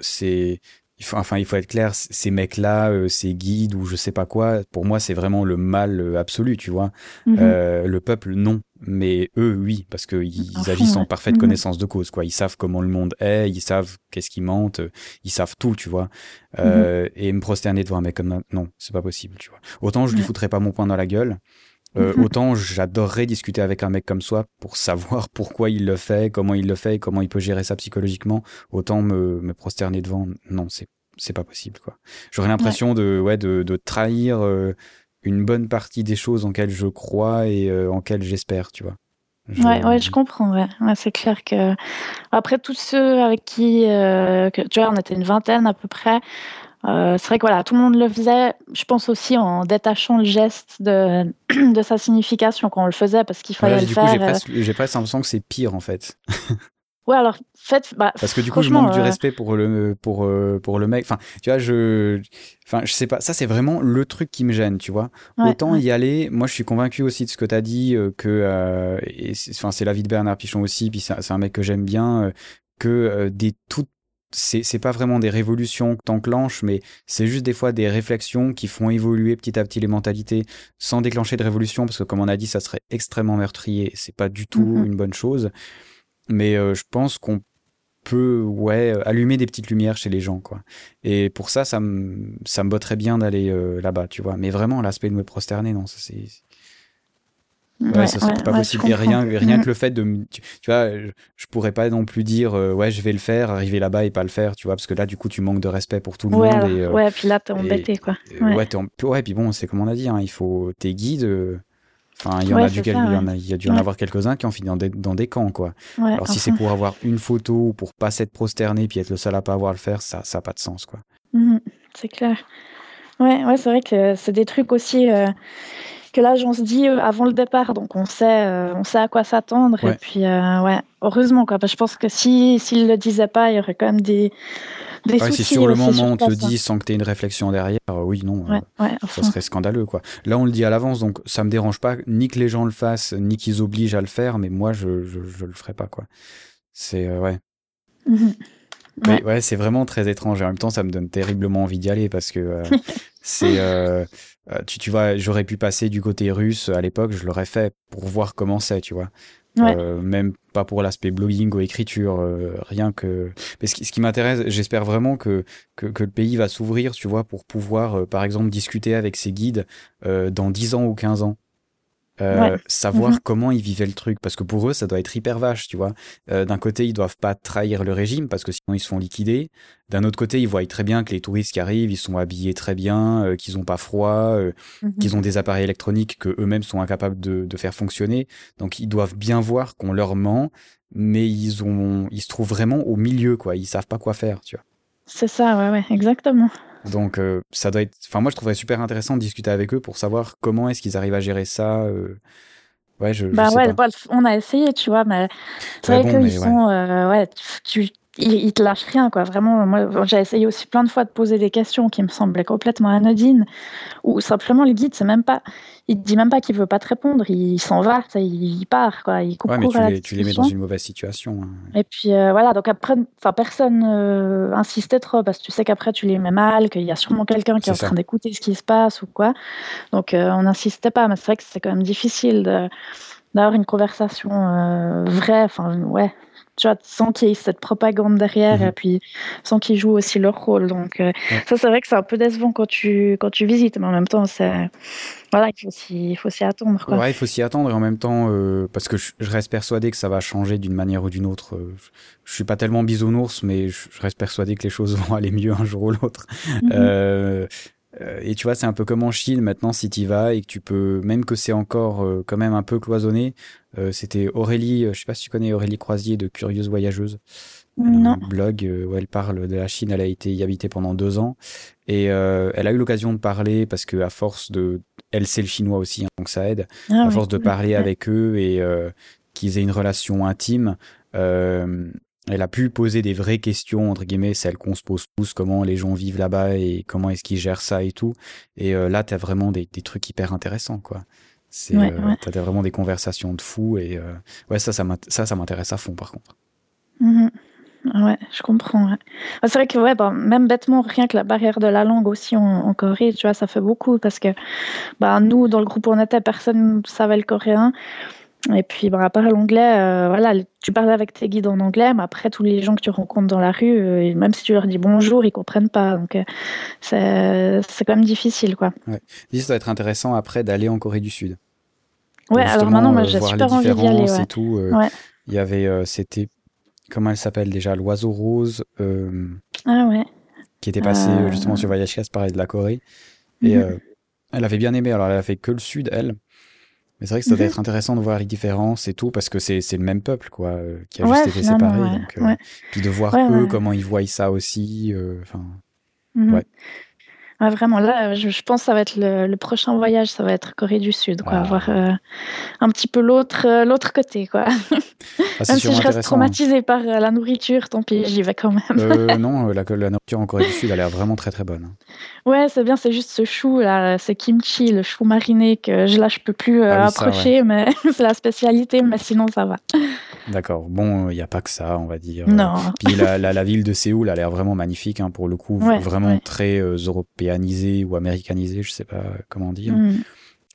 c'est il faut, enfin, il faut être clair, ces mecs-là, ces guides ou je sais pas quoi, pour moi, c'est vraiment le mal absolu, tu vois. Mhm. Le peuple, non. Mais eux, oui, parce qu'ils fond, agissent en parfaite Mhm. connaissance de cause, quoi. Ils savent comment le monde est, ils savent qu'est-ce qu'ils mentent, ils savent tout, tu vois. Mhm. Euh, Et me prosterner devant un mec comme ça, non, c'est pas possible, tu vois. Autant je lui Ouais. foutrais pas mon poing dans la gueule, euh, Mhm. autant j'adorerais discuter avec un mec comme soi pour *laughs* savoir pourquoi il le fait, comment il le fait, et comment il peut gérer ça psychologiquement. Autant me, me prosterner devant, non, c'est c'est pas possible, quoi. J'aurais l'impression de, ouais, de, de trahir euh, une bonne partie des choses en quelles je crois et euh, en quelles j'espère, tu vois. Je- Ouais, ouais, je comprends. Ouais. Ouais, c'est clair que après tous ceux avec qui, euh, que, tu vois, on était une vingtaine à peu près. euh, c'est vrai que voilà, tout le monde le faisait. Je pense aussi en détachant le geste de, *clears throat* de sa signification quand on le faisait parce qu'il fallait Voilà, le du j'ai faire. euh, presque, j'ai presque l'impression que c'est pire, en fait. *laughs* Ouais, alors, faites. Bah, Parce que du coup, je manque du respect pour le, pour, pour le mec. Enfin, tu vois, je. Enfin, je sais pas. Ça, c'est vraiment le truc qui me gêne, tu vois. Autant y aller. Moi, je suis convaincu aussi de ce que tu as dit, que. Enfin, c'est l'avis de Bernard Pichon aussi, puis c'est un mec que j'aime bien, que des toutes c'est pas vraiment des révolutions que t'enclenches, mais c'est juste des fois des réflexions qui font évoluer petit à petit les mentalités sans déclencher de révolution, parce que comme on a dit, ça serait extrêmement meurtrier. C'est pas du tout mm-hmm. une bonne chose. Mais euh, je pense qu'on peut, ouais, allumer des petites lumières chez les gens, quoi. Et pour ça, ça me, ça me botterait bien d'aller euh, là-bas, tu vois. Mais vraiment, l'aspect de me prosterner, non, ça c'est Ouais, ça serait pas possible. Et rien, rien que le fait de, tu, vois, je, pourrais pas non plus dire, euh, ouais, je vais le faire, arriver là-bas et pas le faire, tu vois, parce que là, du coup, tu manques de respect pour tout le monde. Et, euh, ouais, puis là, t'es embêté, quoi. Ouais, ouais, ouais, puis bon, c'est comme on a dit, hein, il faut tes guides. Euh, enfin, il y en a dû, il y en a, il y a dû en avoir quelques-uns qui ont fini dans des, dans des camps, quoi. Alors, si c'est pour avoir une photo ou pour pas s'être prosterné puis être le seul à pas avoir le faire, ça, ça a pas de sens, quoi. Mmh c'est clair. Ouais, ouais, c'est vrai que c'est des trucs aussi que là, on se dit euh, avant le départ, donc on sait, euh, on sait à quoi s'attendre. Et puis, euh, ouais, heureusement, quoi. je pense que si s'il le disait pas, il y aurait quand même des, des ouais, Si sur le moment on te le dit sans que tu aies une réflexion derrière, oui, non, ça serait scandaleux, quoi. Là, on le dit à l'avance, donc ça me dérange pas, ni que les gens le fassent, ni qu'ils obligent à le faire, mais moi, je, je, je le ferai pas, quoi. C'est, ouais. Mhm. Ouais, ouais c'est vraiment très étrange. Et en même temps, ça me donne terriblement envie d'y aller parce que *laughs* c'est euh, tu, tu vois, j'aurais pu passer du côté russe à l'époque, je l'aurais fait pour voir comment c'est, tu vois. Euh, même pas pour l'aspect blogging ou écriture, euh, rien que. Mais ce qui, ce qui m'intéresse, j'espère vraiment que, que, que, le pays va s'ouvrir, tu vois, pour pouvoir, par exemple, discuter avec ses guides dans 10 ans ou 15 ans. Euh, savoir mhm. comment ils vivaient le truc parce que pour eux ça doit être hyper vache tu vois. Euh, d'un côté ils doivent pas trahir le régime parce que sinon ils se font liquider. D'un autre côté ils voient très bien que les touristes qui arrivent ils sont habillés très bien euh, qu'ils ont pas froid mhm. qu'ils ont des appareils électroniques que eux-mêmes sont incapables de, de, faire fonctionner. Donc ils doivent bien voir qu'on leur ment mais ils ont ils se trouvent vraiment au milieu quoi. Ils savent pas quoi faire tu vois. C'est ça ouais ouais exactement donc euh, ça doit être. Enfin moi je trouverais super intéressant de discuter avec eux pour savoir comment est-ce qu'ils arrivent à gérer ça. Euh... Ouais, je, bah je ouais, pas. on a essayé, tu vois, mais c'est vrai qu'ils sont, euh, ouais, tu, ils, te lâchent rien, quoi. Vraiment, moi, j'ai essayé aussi plein de fois de poser des questions qui me semblaient complètement anodines, ou simplement le guide, c'est même pas, il dit même pas qu'il veut pas te répondre, il s'en va, ça, il, part, quoi. Il coupe ouais, mais tu les, tu les, mets dans une mauvaise situation. Hein. Et puis euh, voilà, donc après, enfin, personne euh, insistait trop parce que tu sais qu'après tu les mets mal, qu'il y a sûrement quelqu'un qui est, en train d'écouter ce qui se passe ou quoi. Donc euh, on n'insistait pas, mais c'est vrai que c'est quand même difficile de d'avoir une conversation euh, vraie, enfin ouais, tu vois, sans qu'il y ait cette propagande derrière mhm. et puis sans qu'ils jouent aussi leur rôle. Donc euh, ça, c'est vrai que c'est un peu décevant quand tu, quand tu visites, mais en même temps, voilà, il faut s'y, attendre. Quoi. Ouais, il faut s'y attendre et en même temps, euh, parce que je, reste persuadé que ça va changer d'une manière ou d'une autre. Je, suis pas tellement bisounours, mais je, reste persuadé que les choses *laughs* vont aller mieux un jour ou l'autre. Mhm. euh, euh, et tu vois, c'est un peu comme en Chine maintenant, si tu y vas et que tu peux, même que c'est encore euh, quand même un peu cloisonné. Euh, c'était Aurélie, je sais pas si tu connais Aurélie Croisier de Curieuse Voyageuse. Non. Un blog où elle parle de la Chine. Elle a été y habiter pendant deux ans et elle a eu l'occasion de parler parce que à force de, elle sait le chinois aussi, hein, donc ça aide. Ah à force de parler avec eux et qu'ils aient une relation intime, euh, elle a pu poser des vraies questions, entre guillemets, celles qu'on se pose tous, comment les gens vivent là-bas et comment est-ce qu'ils gèrent ça et tout. Et euh, là, t'as vraiment des, des, trucs hyper intéressants, quoi. C'est, ouais, euh, t'as vraiment des conversations de fous et euh, ouais, ça, ça, m'intéresse à fond, par contre. Mmh ouais, je comprends. Ouais. C'est vrai que ouais, bah, même bêtement, rien que la barrière de la langue aussi en, en, Corée, tu vois, ça fait beaucoup parce que bah, nous, dans le groupe où on était, personne ne savait le coréen. Et puis, bah, à part l'anglais, euh, voilà, tu parles avec tes guides en anglais, mais après, tous les gens que tu rencontres dans la rue, euh, même si tu leur dis bonjour, ils comprennent pas. Donc, euh, c'est quand même difficile, quoi. Ouais. Ça doit être intéressant après d'aller en Corée du Sud. Ouais, alors maintenant, moi, j'ai super envie d'y aller. Ouais. Et tout, ouais. Il y avait, c'était, comment elle s'appelle déjà, l'oiseau rose. ah ouais. Qui était passé justement sur Voyage Cast, pareil, de la Corée. Et mm-hmm. elle avait bien aimé. Alors, elle a fait que le Sud, elle. Mais c'est vrai que ça doit mhm. être intéressant de voir les différences et tout, parce que c'est le même peuple, quoi, euh, qui a juste été séparé. Donc, euh, Puis de voir eux, comment ils voient ça aussi. Euh, enfin, mhm. ouais. Vraiment, là, je, pense que ça va être le, prochain voyage, ça va être Corée du Sud, quoi, voir euh, un petit peu l'autre euh, l'autre côté, quoi. Ah, *laughs* même si je reste traumatisée par euh, la nourriture, tant pis, j'y vais quand même. *laughs* non, la, la, nourriture en Corée du Sud a l'air vraiment très très bonne. Hein. Ouais, c'est bien, c'est juste ce chou, là, c'est kimchi, le chou mariné, que je, là, je peux plus ah approcher, mais *laughs* c'est la spécialité, mais sinon, ça va. D'accord. Bon, il n'y a pas que ça, on va dire. Non. Puis la, la, ville de Séoul a l'air vraiment magnifique, hein, pour le coup, vraiment très euh, européanisé ou américanisé, je sais pas comment dire. Mm.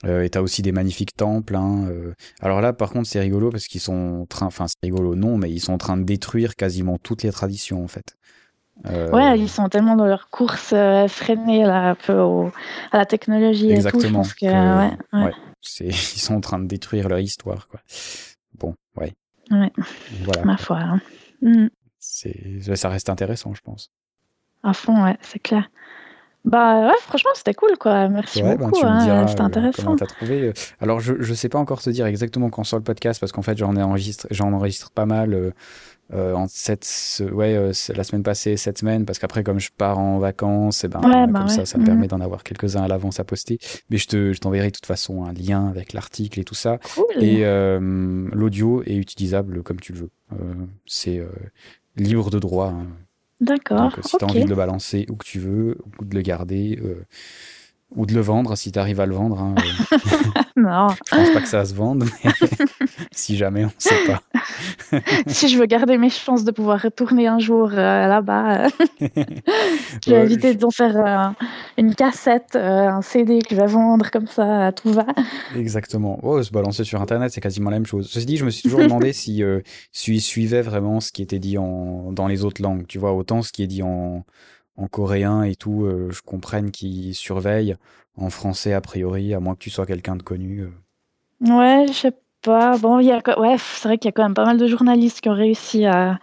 Euh, et t'as aussi des magnifiques temples. Hein, euh. Alors là, par contre, c'est rigolo parce qu'ils sont en train, enfin c'est rigolo, non, mais ils sont en train de détruire quasiment toutes les traditions en fait. Ouais, ils sont tellement dans leur course freinée là, un peu à la technologie Exactement, et tout. Je pense ouais, *laughs* ils sont en train de détruire leur histoire, quoi. Bon, ouais. Ouais. Voilà. Ma foi. Hein. Mm. Ça reste intéressant, je pense. À fond, ouais, c'est clair. Bah ouais, franchement, c'était cool, quoi. Merci bah, beaucoup. Hein, c'était euh, intéressant. Comment t'as trouvé euh. Alors, je je sais pas encore te dire exactement quand sort le podcast parce qu'en fait, j'en enregistre, j'en enregistre pas mal. Euh, en cette, ouais, la semaine passée, cette semaine, parce qu'après, comme je pars en vacances, et eh ben, bah comme ça, ça me permet mhm. d'en avoir quelques-uns à l'avance à poster. Mais je te, je t'enverrai de toute façon un lien avec l'article et tout ça. Et l'audio est utilisable comme tu le veux. c'est libre de droit. Hein. D'accord. si tu as envie de le balancer où que tu veux, ou de le garder, euh, ou de le vendre, si tu arrives à le vendre. Hein, euh. *laughs* non. Je pense pas que ça se vende, mais *laughs* si jamais, on ne sait pas. *laughs* si je veux garder mes chances de pouvoir retourner un jour euh, là-bas, *laughs* je vais éviter d'en faire une cassette, un CD que je vais vendre comme ça à tout va. Exactement. Oh, se balancer sur Internet, c'est quasiment la même chose. Ceci dit, je me suis toujours demandé si, si suivait vraiment ce qui était dit en, dans les autres langues. Tu vois, autant ce qui est dit en en coréen et tout, euh, je comprenne qu'ils surveillent. En français, a priori, à moins que tu sois quelqu'un de connu. Euh. Ouais, je sais pas. Bon, il y a, ouais, c'est vrai qu'il y a quand même pas mal de journalistes qui ont réussi à,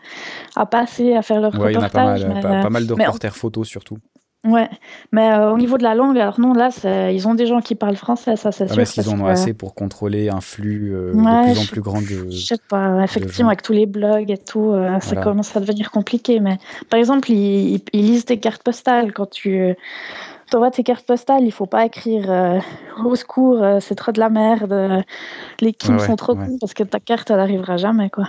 à passer, à faire leur ouais, reportage. Il y en a pas mal, pas, mal de reporters photos surtout. Ouais, mais euh, au niveau de la langue, alors non, là, ils ont des gens qui parlent français, ça c'est ah, sûr. Est-ce qu'ils en ont assez pour contrôler un flux de plus en plus grand de. Je sais pas, effectivement, avec tous les blogs et tout, ça commence à devenir compliqué. Mais par exemple, ils, lisent tes cartes postales. Quand tu envoies tes cartes postales, il faut pas écrire euh, au secours, euh, c'est trop de la merde, les Kim sont trop cons parce que ta carte, elle arrivera jamais, quoi.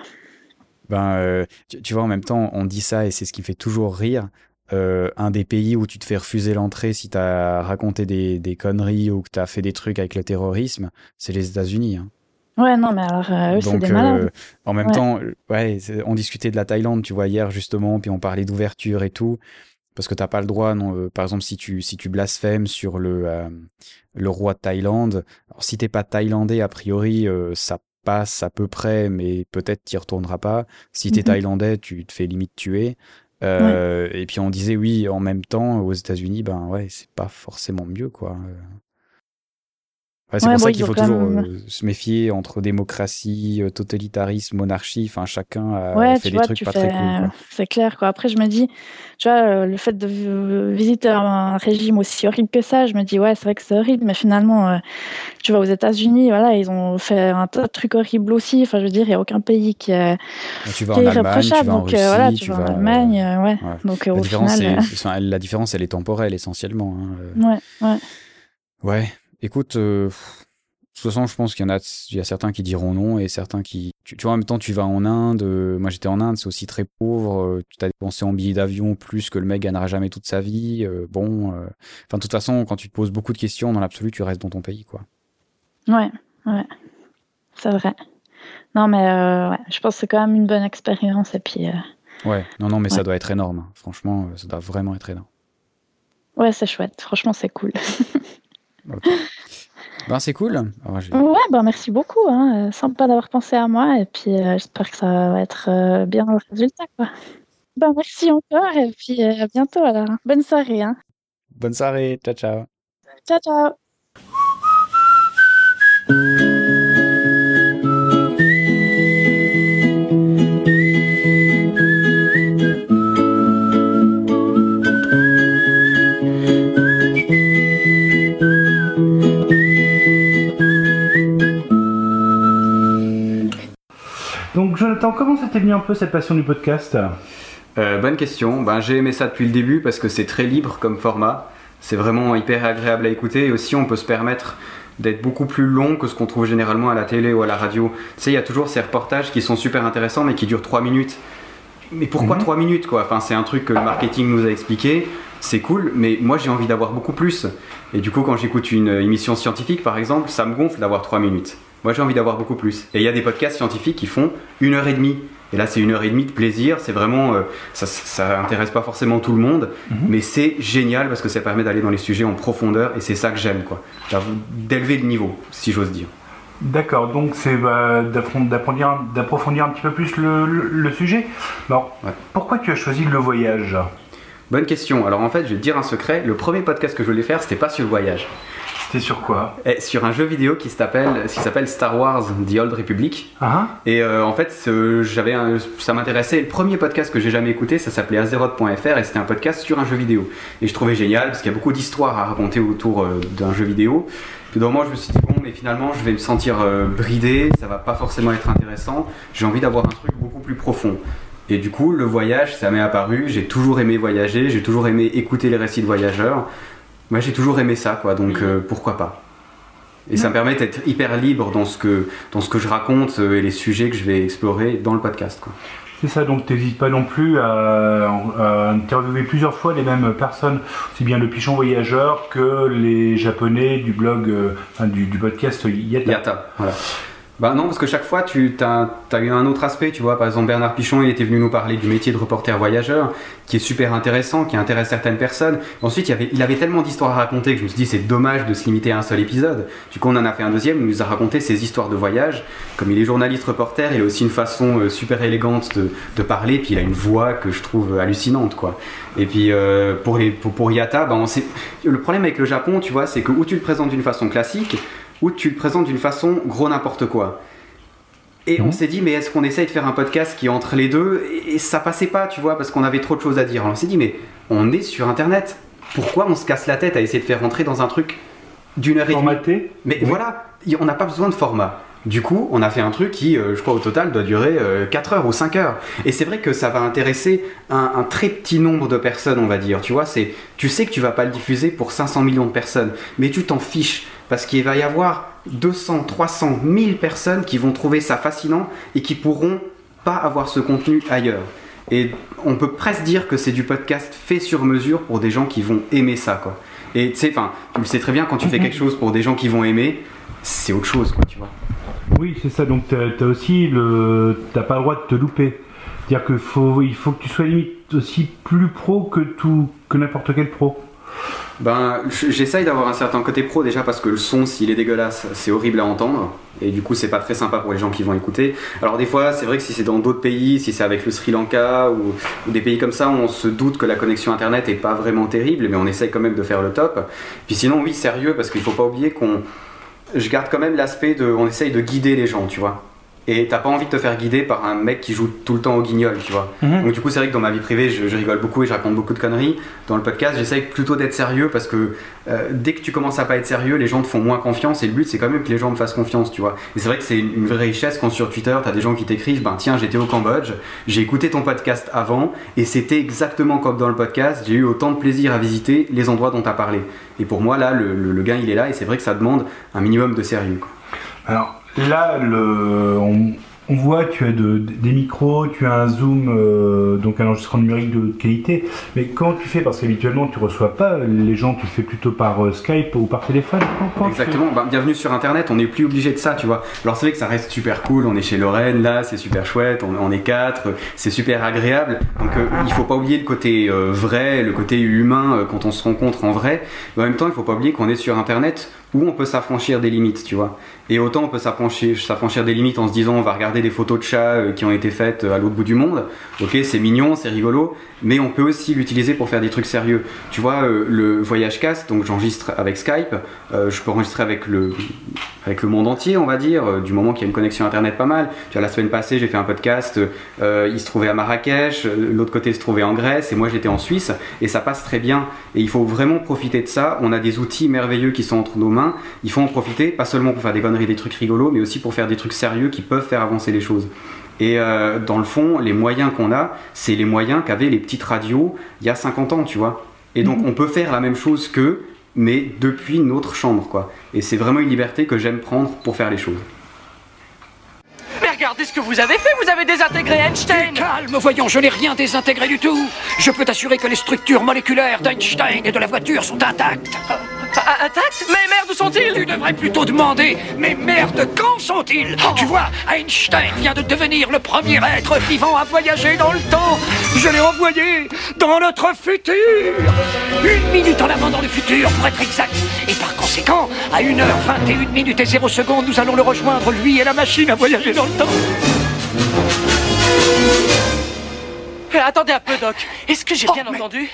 Ben, tu, vois, en même temps, on dit ça et c'est ce qui fait toujours rire. Euh, un des pays où tu te fais refuser l'entrée si tu as raconté des, des, conneries ou que tu as fait des trucs avec le terrorisme, c'est les États-Unis. Hein. Ouais, non, mais alors, euh, eux, c'est des malades. Euh, en même temps, ouais, on discutait de la Thaïlande, tu vois, hier, justement, puis on parlait d'ouverture et tout, parce que t'as pas le droit, non, par exemple, si tu, si tu blasphèmes sur le, le roi de Thaïlande, alors si t'es pas thaïlandais, a priori, ça passe à peu près, mais peut-être t'y retourneras pas. Si t'es es mhm. thaïlandais, tu te fais limite tuer. Euh, et puis on disait oui, en même temps, aux États-Unis, ben ouais, c'est pas forcément mieux, quoi. C'est pour ça qu'il faut toujours euh, se méfier entre démocratie, euh, totalitarisme, monarchie. Enfin, chacun a fait des trucs pas très cool. C'est clair. Quoi. Après, je me dis, tu vois, euh, le fait de visiter un régime aussi horrible que ça, je me dis, ouais, c'est vrai que c'est horrible, mais finalement, tu vois, aux États-Unis, voilà, ils ont fait un tas de trucs horribles aussi. Enfin, je veux dire, il n'y a aucun pays qui, est, tu vas en Allemagne, tu vas en Russie, voilà, tu, vas en Allemagne, ouais. Donc, la, au différence, final, *laughs* la différence, elle est temporelle essentiellement. Hein, ouais, ouais. Ouais, écoute, euh, de toute façon, je pense qu'il y en a, il y a certains qui diront non et certains qui. Tu, vois, en même temps, tu vas en Inde. Euh, moi, j'étais en Inde, c'est aussi très pauvre. Euh, tu t'as dépensé en billets d'avion plus que le mec gagnera jamais toute sa vie. bon, enfin, de toute façon, quand tu te poses beaucoup de questions, dans l'absolu, tu restes dans ton pays, quoi. Ouais, ouais, c'est vrai. Non, mais ouais, je pense que c'est quand même une bonne expérience et puis. Ouais, non, non, mais ça doit être énorme. Hein. Franchement, ça doit vraiment être énorme. Ouais, c'est chouette. Franchement, c'est cool. *laughs* Ben, c'est cool. ouais, ben, merci beaucoup. Hein. Euh, sympa d'avoir pensé à moi. Et puis, euh, j'espère que ça va être euh, bien le résultat. Quoi. Ben, merci encore. Et puis, à bientôt. Alors. Bonne soirée. Hein. Bonne soirée. Ciao, ciao. Ciao, ciao. Jonathan, comment ça t'est venu un peu cette passion du podcast? Euh, Bonne question. Ben, j'ai aimé ça depuis le début parce que c'est très libre comme format. C'est vraiment hyper agréable à écouter et aussi on peut se permettre d'être beaucoup plus long que ce qu'on trouve généralement à la télé ou à la radio. Tu sais, il y a toujours ces reportages qui sont super intéressants mais qui durent 3 minutes. Mais pourquoi Mhm. 3 minutes quoi? Enfin, c'est un truc que le marketing nous a expliqué, c'est cool, mais moi j'ai envie d'avoir beaucoup plus. Et du coup, quand j'écoute une émission scientifique par exemple, ça me gonfle d'avoir 3 minutes. Moi j'ai envie d'avoir beaucoup plus. Et il y a des podcasts scientifiques qui font une heure et demie. Et là, c'est une heure et demie de plaisir. C'est vraiment, euh, ça, ça intéresse pas forcément tout le monde, Mhm. mais c'est génial parce que ça permet d'aller dans les sujets en profondeur et c'est ça que j'aime, quoi. D'élever le niveau, si j'ose dire. D'accord, donc c'est bah, d'approfondir d'approfondir un petit peu plus le, le- le sujet. Alors, Ouais. pourquoi tu as choisi le voyage? Bonne question. Alors en fait, je vais te dire un secret. Le premier podcast que je voulais faire, c'était pas sur le voyage. C'était sur quoi Eh, sur un jeu vidéo qui s'appelle qui s'appelle Star Wars The Old Republic. Ah, Et euh, en fait, j'avais ça m'intéressait. Le premier podcast que j'ai jamais écouté, ça s'appelait Azeroth.fr et c'était un podcast sur un jeu vidéo. Et je trouvais génial parce qu'il y a beaucoup d'histoires à raconter autour euh, d'un jeu vidéo. Puis dans moi, je me suis dit bon, mais finalement, je vais me sentir euh, bridé, ça va pas forcément être intéressant. J'ai envie d'avoir un truc beaucoup plus profond. Et du coup, le voyage, ça m'est apparu. J'ai toujours aimé voyager, j'ai toujours aimé écouter les récits de voyageurs. Moi, j'ai toujours aimé ça, quoi. Donc euh, pourquoi pas Et ça me permet d'être hyper libre dans ce que dans ce que je raconte euh, et les sujets que je vais explorer dans le podcast, quoi. c'est ça, donc t'hésites pas non plus à, à interviewer plusieurs fois les mêmes personnes, aussi bien le pichon voyageur que les japonais du blog, euh, enfin, du, du podcast Yata. Yata, voilà. Bah non, parce que chaque fois, tu as, eu un autre aspect, tu vois. Par exemple, Bernard Pichon, il était venu nous parler du métier de reporter voyageur, qui est super intéressant, qui intéresse certaines personnes. Ensuite, il, avait, tellement d'histoires à raconter que je me suis dit, c'est dommage de se limiter à un seul épisode. Du coup, on en a fait un deuxième, il nous a raconté ses histoires de voyage. Comme il est journaliste reporter, il a aussi une façon euh, super élégante de, parler, puis il a une voix que je trouve hallucinante, quoi. Et puis, euh, pour, pour, Yata, bah, on le problème avec le Japon, tu vois, c'est que où tu le présentes d'une façon classique, ou tu le présentes d'une façon gros n'importe quoi. Et on Mhm. s'est dit, mais est-ce qu'on essaye de faire un podcast qui est entre les deux et, ça passait pas, tu vois, parce qu'on avait trop de choses à dire. Alors on s'est dit, mais on est sur Internet. Pourquoi on se casse la tête à essayer de faire rentrer dans un truc d'une heure et demie Mais voilà, on n'a pas besoin de format. Du coup, on a fait un truc qui, euh, je crois, au total doit durer euh, 4 heures ou 5 heures. Et c'est vrai que ça va intéresser un, un très petit nombre de personnes, on va dire. Tu vois, c'est, tu sais que tu vas pas le diffuser pour 500 millions de personnes, mais tu t'en fiches parce qu'il va y avoir 200, 300, 1000 personnes qui vont trouver ça fascinant et qui pourront pas avoir ce contenu ailleurs. Et on peut presque dire que c'est du podcast fait sur mesure pour des gens qui vont aimer ça. Et tu sais, tu le sais très bien, quand tu fais quelque chose pour des gens qui vont aimer, c'est autre chose, quoi, tu vois. Oui, c'est ça. Donc, tu as, aussi le. T'as pas le droit de te louper. C'est-à-dire qu'il faut, il faut que tu sois limite aussi plus pro que que n'importe quel pro. Ben, j'essaye d'avoir un certain côté pro déjà parce que le son, s'il est dégueulasse, c'est horrible à entendre. Et du coup, c'est pas très sympa pour les gens qui vont écouter. Alors, des fois, c'est vrai que si c'est dans d'autres pays, si c'est avec le Sri Lanka ou, ou des pays comme ça, on se doute que la connexion internet est pas vraiment terrible, mais on essaye quand même de faire le top. Puis sinon, oui, sérieux, parce qu'il faut pas oublier qu'on. Je garde quand même l'aspect de. On essaye de guider les gens, tu vois. Et t'as pas envie de te faire guider par un mec qui joue tout le temps au guignol, tu vois. Donc du coup, c'est vrai que dans ma vie privée, je, je rigole beaucoup et je raconte beaucoup de conneries. Dans le podcast, j'essaye plutôt d'être sérieux parce que euh, dès que tu commences à pas être sérieux, les gens te font moins confiance et le but, c'est quand même que les gens me fassent confiance, tu vois. Et c'est vrai que c'est une, une vraie richesse quand sur Twitter, t'as des gens qui t'écrivent, ben tiens, j'étais au Cambodge, j'ai écouté ton podcast avant et c'était exactement comme dans le podcast, j'ai eu autant de plaisir à visiter les endroits dont t'as parlé. Et pour moi, là, le, le- le gain, il est là et c'est vrai que ça demande un minimum de sérieux. quoi. Alors là, on, on voit, tu as de- des micros, tu as un zoom, euh, donc un enregistrement numérique de qualité. Mais comment tu fais? Parce qu'habituellement, tu reçois pas les gens, tu le fais plutôt par euh, Skype ou par téléphone. Exactement, Ben, bienvenue sur internet, on n'est plus obligé de ça, tu vois. Alors c'est vrai que ça reste super cool, on est chez Lorraine, là, c'est super chouette, on, est quatre, c'est super agréable. Donc euh, il faut pas oublier le côté euh, vrai, le côté humain quand on se rencontre en vrai. Mais en même temps, il faut pas oublier qu'on est sur internet où on peut s'affranchir des limites, tu vois. Et autant on peut s'affranchir des limites en se disant on va regarder des photos de chats euh, qui ont été faites euh, à l'autre bout du monde. Ok, c'est mignon, c'est rigolo, mais on peut aussi l'utiliser pour faire des trucs sérieux. Tu vois, euh, le voyage cast, donc j'enregistre avec Skype, je peux enregistrer avec le, avec le monde entier, on va dire, du moment qu'il y a une connexion internet pas mal. Tu vois, la semaine passée, j'ai fait un podcast, il se trouvait à Marrakech, l'autre côté se trouvait en Grèce, et moi j'étais en Suisse, et ça passe très bien. Et il faut vraiment profiter de ça. On a des outils merveilleux qui sont entre nos mains. Il faut en profiter, pas seulement pour faire des conneries, des trucs rigolos, mais aussi pour faire des trucs sérieux qui peuvent faire avancer les choses. Et euh, dans le fond, les moyens qu'on a, c'est les moyens qu'avaient les petites radios il y a 50 ans, tu vois. Et donc on peut faire la même chose qu'eux, mais depuis notre chambre, quoi. Et c'est vraiment une liberté que j'aime prendre pour faire les choses. Mais regardez ce que vous avez fait, vous avez désintégré Einstein Calme, voyons, je n'ai rien désintégré du tout. Je peux t'assurer que les structures moléculaires d'Einstein et de la voiture sont intactes. Ah, Intact Mais merde, où sont-ils Tu devrais plutôt demander, mais merde, quand sont-ils? Tu vois, Einstein vient de devenir le premier être vivant à voyager dans le temps. Je l'ai envoyé dans notre futur. Une minute en avant dans le futur, pour être exact. Et par conséquent, à 1h21 minutes et 0 secondes, nous allons le rejoindre, lui et la machine à voyager dans le temps. Eh, Attendez un peu, Doc. Est-ce que j'ai Oh, bien mais- entendu?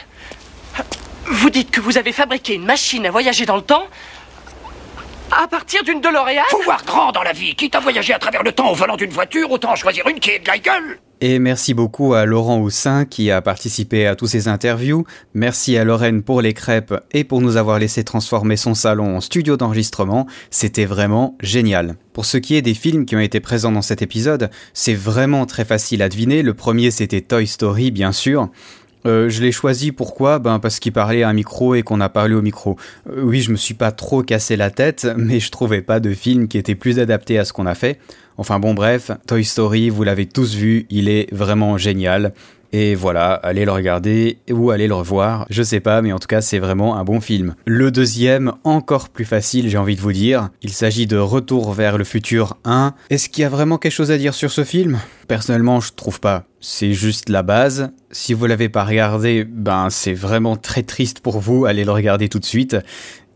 Vous dites que vous avez fabriqué une machine à voyager dans le temps à partir d'une DeLorean Pouvoir grand dans la vie, quitte à voyager à travers le temps au volant d'une voiture, autant en choisir une qui est de la gueule. Et merci beaucoup à Laurent Houssin qui a participé à tous ces interviews. Merci à Lorraine pour les crêpes et pour nous avoir laissé transformer son salon en studio d'enregistrement. C'était vraiment génial. Pour ce qui est des films qui ont été présents dans cet épisode, c'est vraiment très facile à deviner. Le premier c'était Toy Story bien sûr. Euh, je l'ai choisi pourquoi? Ben parce qu'il parlait à un micro et qu'on a parlé au micro. Euh, oui, je me suis pas trop cassé la tête, *laughs* mais je trouvais pas de film qui était plus adapté à ce qu'on a fait. Enfin bon bref, Toy Story, vous l'avez tous vu, il est vraiment génial. Et voilà, allez le regarder ou allez le revoir, je sais pas, mais en tout cas c'est vraiment un bon film. Le deuxième, encore plus facile j'ai envie de vous dire, il s'agit de Retour vers le futur 1. Est-ce qu'il y a vraiment quelque chose à dire sur ce film? Personnellement je trouve pas. C'est juste la base. Si vous l'avez pas regardé, ben c'est vraiment très triste pour vous, allez le regarder tout de suite.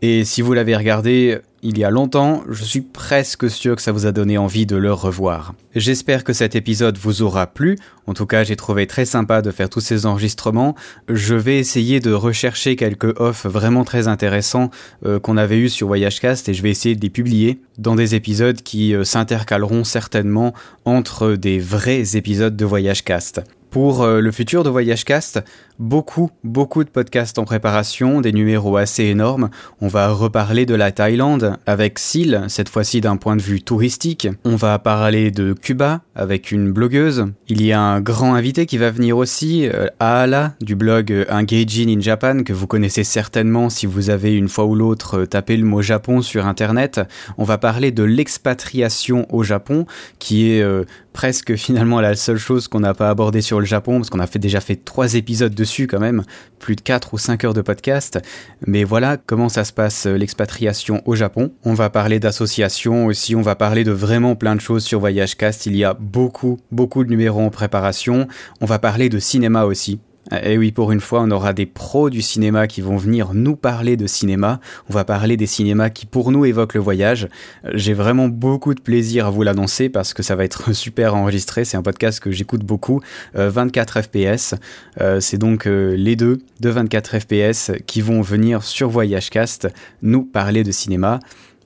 Et si vous l'avez regardé il y a longtemps, je suis presque sûr que ça vous a donné envie de le revoir. J'espère que cet épisode vous aura plu. En tout cas, j'ai trouvé très sympa de faire tous ces enregistrements. Je vais essayer de rechercher quelques offs vraiment très intéressants euh, qu'on avait eu sur Voyagecast et je vais essayer de les publier dans des épisodes qui euh, s'intercaleront certainement entre des vrais épisodes de Voyagecast. Pour euh, le futur de Voyagecast, beaucoup, beaucoup de podcasts en préparation, des numéros assez énormes. On va reparler de la Thaïlande avec Sil, cette fois-ci d'un point de vue touristique. On va parler de Cuba avec une blogueuse. Il y a un grand invité qui va venir aussi, euh, Aala, du blog Engaging in Japan, que vous connaissez certainement si vous avez une fois ou l'autre tapé le mot Japon sur Internet. On va parler de l'expatriation au Japon, qui est euh, presque finalement la seule chose qu'on n'a pas abordée sur le Japon, parce qu'on a déjà fait trois épisodes quand même, plus de 4 ou 5 heures de podcast. Mais voilà comment ça se passe euh, l'expatriation au Japon. On va parler d'associations aussi, on va parler de vraiment plein de choses sur Voyagecast. Il y a beaucoup, beaucoup de numéros en préparation. On va parler de cinéma aussi. Et oui, pour une fois, on aura des pros du cinéma qui vont venir nous parler de cinéma. On va parler des cinémas qui, pour nous, évoquent le voyage. J'ai vraiment beaucoup de plaisir à vous l'annoncer parce que ça va être *laughs* super enregistré. C'est un podcast que j'écoute beaucoup. Euh, 24 FPS. Euh, c'est donc euh, les deux de 24 FPS qui vont venir sur Voyagecast nous parler de cinéma.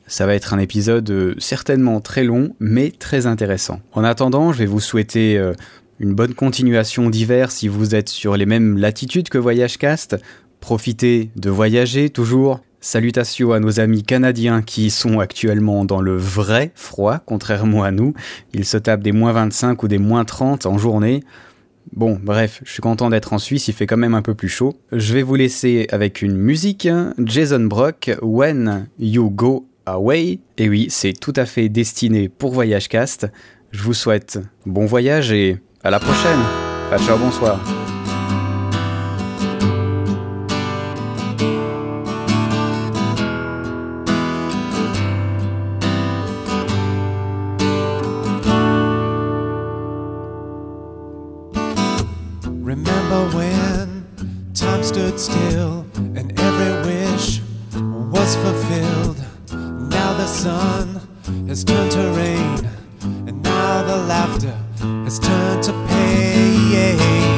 Ça va être un épisode euh, certainement très long, mais très intéressant. En attendant, je vais vous souhaiter euh, une bonne continuation d'hiver si vous êtes sur les mêmes latitudes que Voyagecast. Profitez de voyager toujours. Salutations à nos amis canadiens qui sont actuellement dans le vrai froid, contrairement à nous. Ils se tapent des moins 25 ou des moins 30 en journée. Bon, bref, je suis content d'être en Suisse, il fait quand même un peu plus chaud. Je vais vous laisser avec une musique, Jason Brock, When You Go Away. Et oui, c'est tout à fait destiné pour Voyagecast. Je vous souhaite bon voyage et à la prochaine. Ah, ciao, bonsoir. Remember when time stood still and every wish was fulfilled? Now the sun has turned to rain, and now the laughter has turned to pain.